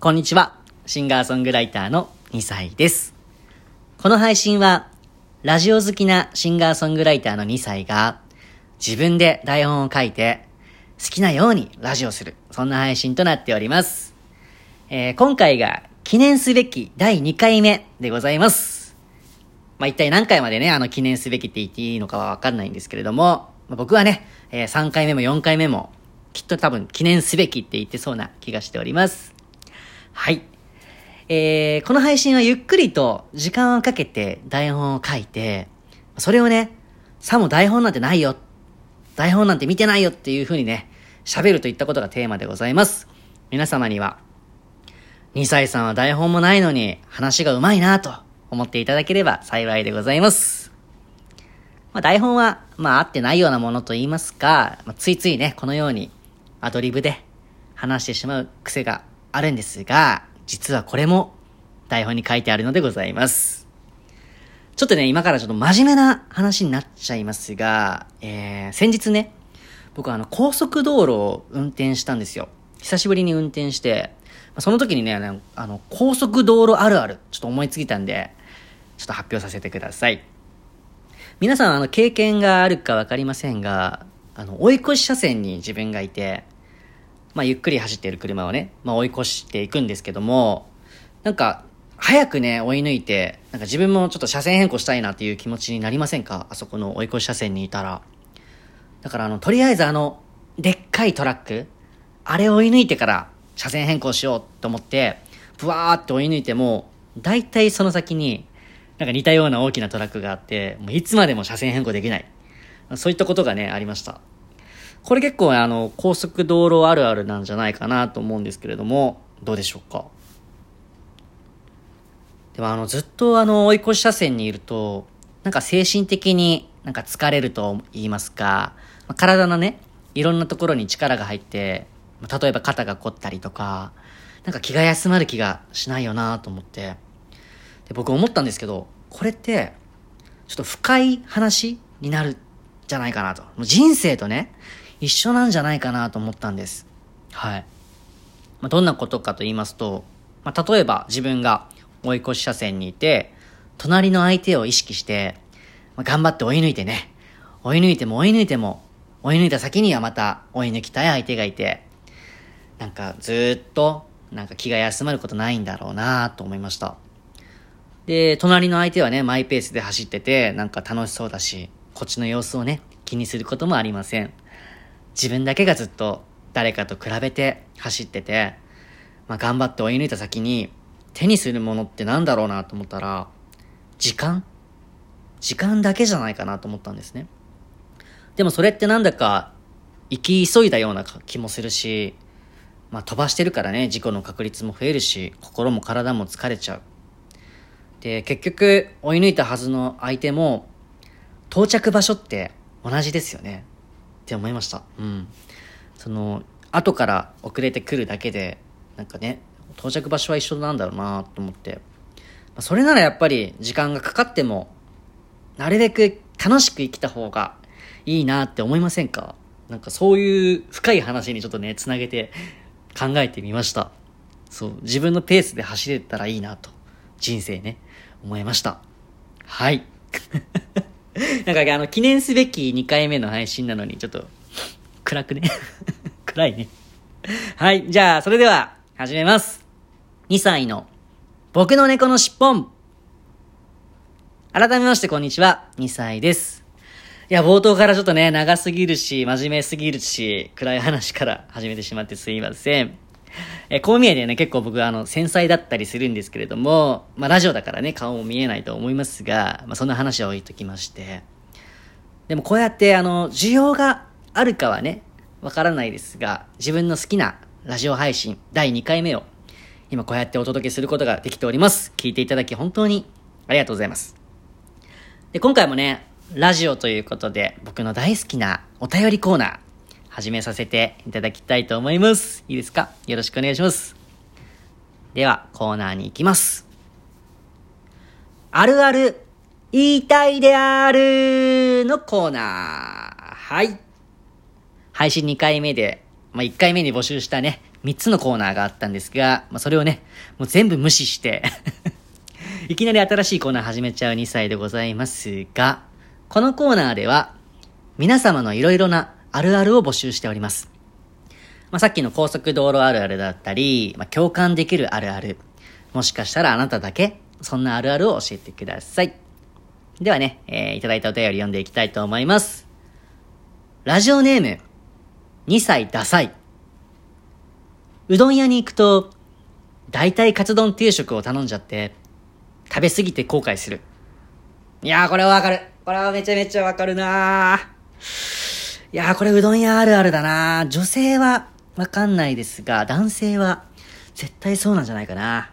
こんにちは。シンガーソングライターの2歳です。この配信は、ラジオ好きなシンガーソングライターの2歳が、自分で台本を書いて、好きなようにラジオする。そんな配信となっております。えー今回が記念すべき第2回目でございます。まあ、一体何回までね、あの記念すべきって言っていいのかはわかんないんですけれども、まあ僕はね、え3回目も4回目も、きっと多分記念すべきって言ってそうな気がしております。はい。えー、この配信はゆっくりと時間をかけて台本を書いて、それをね、さも台本なんてないよ。台本なんて見てないよっていう風にね、喋るといったことがテーマでございます。皆様には、2歳さんは台本もないのに話が上手いなと思っていただければ幸いでございます。まあ、台本は、まあ、合ってないようなものと言いますか、まあ、ついついね、このようにアドリブで話してしまう癖があるんですが、実はこれも台本に書いてあるのでございます。ちょっとね、今からちょっと真面目な話になっちゃいますが、えー、先日ね、僕はあの、高速道路を運転したんですよ。久しぶりに運転して、その時にね、あの高速道路あるある、ちょっと思いついたんで、ちょっと発表させてください。皆さん、あの、経験があるかわかりませんが、あの、追い越し車線に自分がいて、まあ、ゆっくり走っている車をね、まあ、追い越していくんですけども、なんか、早くね、追い抜いて、なんか自分もちょっと車線変更したいなっていう気持ちになりませんか？あそこの追い越し車線にいたら。だからあの、とりあえずあの、でっかいトラック、あれを追い抜いてから車線変更しようと思って、ブワーって追い抜いても、大体その先に、なんか似たような大きなトラックがあって、もういつまでも車線変更できない。そういったことがね、ありました。これ結構あの、高速道路あるあるなんじゃないかなと思うんですけれども、どうでしょうか？でもあの、ずっとあの、追い越し車線にいると、なんか精神的になんか疲れると言いますか、まあ体のね、いろんなところに力が入って、まあ例えば肩が凝ったりとか、なんか気が休まる気がしないよなと思って、で、僕思ったんですけど、これって、ちょっと深い話になるじゃないかなと。もう人生とね、一緒なんじゃないかなと思ったんです。はい。まあ、どんなことかと言いますと、まあ、例えば自分が追い越し車線にいて、隣の相手を意識して、まあ、頑張って追い抜いてね、追い抜いても追い抜いても、追い抜いた先にはまた追い抜きたい相手がいて、なんかずっと、なんか気が休まることないんだろうなと思いました。で、隣の相手はね、マイペースで走ってて、なんか楽しそうだし、こっちの様子をね、気にすることもありません。自分だけがずっと誰かと比べて走ってて、まあ、頑張って追い抜いた先に手にするものってなんだろうなと思ったら、時間？時間だけじゃないかなと思ったんですね。でもそれってなんだか生き急いだような気もするし、まあ、飛ばしてるからね、事故の確率も増えるし、心も体も疲れちゃう。で、結局追い抜いたはずの相手も到着場所って同じですよね。って思いました。うん。その、後から遅れてくるだけで、なんかね、到着場所は一緒なんだろうなと思って。まあそれならやっぱり時間がかかっても、なるべく楽しく生きた方がいいなって思いませんか？なんかそういう深い話にちょっとね、つなげて考えてみました。そう、自分のペースで走れたらいいなと、人生ね、思いました。はい。なんかあの、記念すべき2回目の配信なのに、ちょっと、暗くね？暗いね。はい。じゃあ、それでは、始めます。2歳の、僕の猫のしっぽ。改めまして、こんにちは。2歳です。いや、冒頭からちょっとね、長すぎるし、真面目すぎるし、暗い話から始めてしまってすいません。え、こう見えてね、結構僕あの、繊細だったりするんですけれども、まあラジオだからね、顔も見えないと思いますが、まあそんな話は置いときまして。でもこうやってあの、需要があるかはね、わからないですが、自分の好きなラジオ配信第2回目を、今こうやってお届けすることができております。聞いていただき本当にありがとうございます。で、今回もね、ラジオということで、僕の大好きなお便りコーナー、始めさせていただきたいと思います。いいですか？よろしくお願いします。では、コーナーに行きます。あるある、言いたいであるのコーナー。はい。配信2回目で、まあ、1回目に募集したね、3つのコーナーがあったんですが、まあ、それをね、もう全部無視して いきなり新しいコーナー始めちゃう2歳でございますが、このコーナーでは、皆様のいろいろなあるあるを募集しております。まあ、さっきの高速道路あるあるだったり、まあ、共感できるあるある。もしかしたらあなただけ、そんなあるあるを教えてください。ではね、えー、いただいたお便り読んでいきたいと思います。ラジオネーム、2歳ダサい。うどん屋に行くと、大体カツ丼定食を頼んじゃって、食べ過ぎて後悔する。いやー、これはわかる。これはめちゃめちゃわかるなー。いやー、これうどん屋あるあるだな。女性はわかんないですが、男性は絶対そうなんじゃないかな。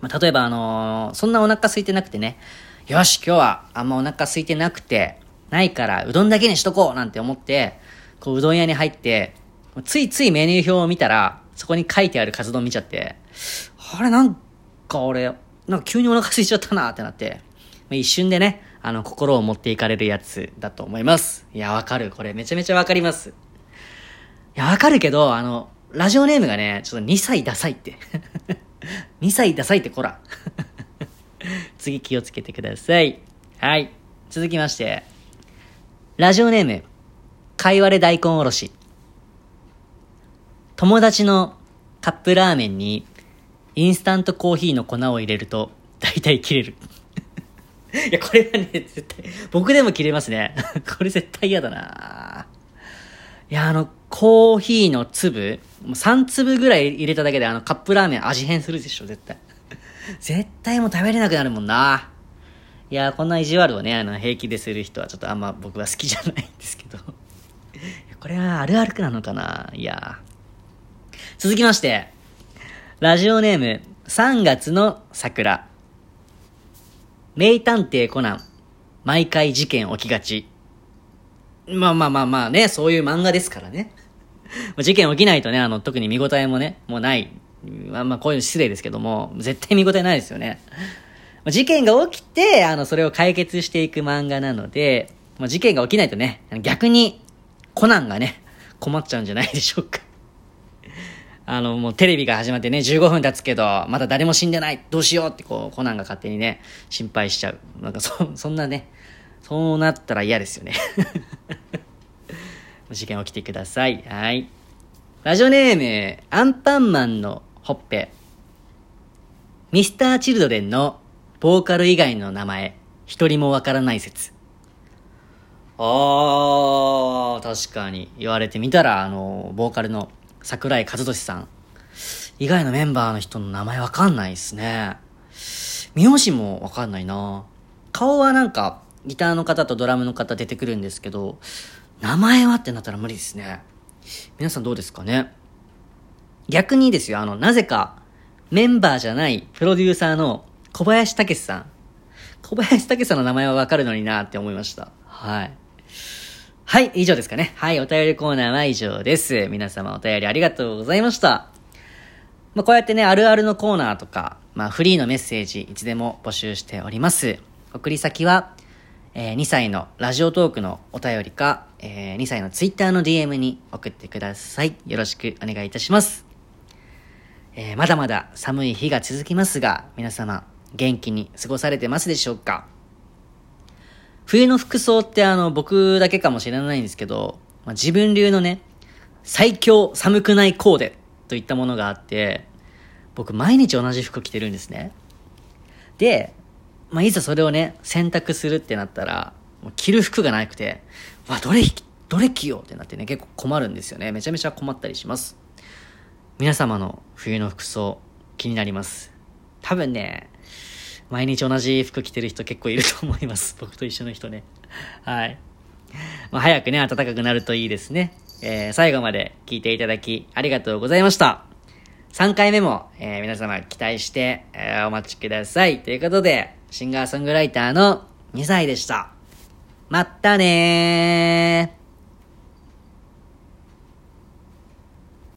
まあ、例えばあのー、そんなお腹空いてなくてね、よし、今日はあんまお腹空いてなくて、ないからうどんだけにしとこうなんて思って、こううどん屋に入って、ついついメニュー表を見たら、そこに書いてあるカツ丼見ちゃって、あれなんか俺、なんか急にお腹空いちゃったなってなって、まあ一瞬でね、あの、心を持っていかれるやつだと思います。いや、わかる。これめちゃめちゃわかります。いや、わかるけど、あの、ラジオネームがね、ちょっと2歳ダサいって。2歳ダサいってこら。次気をつけてください。はい。続きまして。ラジオネーム、かいわれ大根おろし。友達のカップラーメンにインスタントコーヒーの粉を入れると大体切れる。いや、これはね、絶対、僕でも切れますね。これ絶対嫌だないや、あの、コーヒーの粒、もう3粒ぐらい入れただけであのカップラーメン味変するでしょ、絶対。絶対もう食べれなくなるもんな。いや、こんな意地悪をね、あの、平気でする人はちょっとあんま僕は好きじゃないんですけど。これはあるあるくなのかないや。続きまして、ラジオネーム、3月の桜。名探偵コナン、毎回事件起きがち。まあまあまあまあね、そういう漫画ですからね。事件起きないとね、あの、特に見応えもね、もうない。まあまあこういうの失礼ですけども、絶対見応えないですよね。事件が起きて、あの、それを解決していく漫画なので、ま、事件が起きないとね、逆に、コナンがね、困っちゃうんじゃないでしょうか。あの、もうテレビが始まってね、15分経つけど、まだ誰も死んでないどうしようってこう、コナンが勝手にね、心配しちゃう。なんかそ、そんなね、そうなったら嫌ですよね。事件起きてください。はい。ラジオネーム、アンパンマンのほっぺ。ミスター・チルドレンのボーカル以外の名前、一人もわからない説。あー、確かに言われてみたら、あの、ボーカルの桜井和寿さん。以外のメンバーの人の名前わかんないっすね。名字もわかんないな顔はなんか、ギターの方とドラムの方出てくるんですけど、名前はってなったら無理ですね。皆さんどうですかね？逆にですよ、あの、なぜか、メンバーじゃないプロデューサーの小林武さん。小林武さんの名前はわかるのになって思いました。はい。はい、以上ですかね。はい、お便りコーナーは以上です。皆様お便りありがとうございました。まあ、こうやってね、あるあるのコーナーとか、まあ、フリーのメッセージ、いつでも募集しております。送り先は、えー、2歳のラジオトークのお便りか、えー、2歳のツイッターの DM に送ってください。よろしくお願いいたします。えー、まだまだ寒い日が続きますが、皆様、元気に過ごされてますでしょうか？冬の服装ってあの、僕だけかもしれないんですけど、まあ、自分流のね、最強寒くないコーデといったものがあって、僕毎日同じ服着てるんですね。で、まあ、いざそれをね、選択するってなったら、もう着る服がなくて、わ、どれ、どれ着ようってなってね、結構困るんですよね。めちゃめちゃ困ったりします。皆様の冬の服装、気になります。多分ね、毎日同じ服着てる人結構いると思います。僕と一緒の人ね。はい。まあ、早くね、暖かくなるといいですね。えー、最後まで聞いていただきありがとうございました。3回目も、えー、皆様期待して、えー、お待ちください。ということで、シンガーソングライターの2歳でした。まったねー。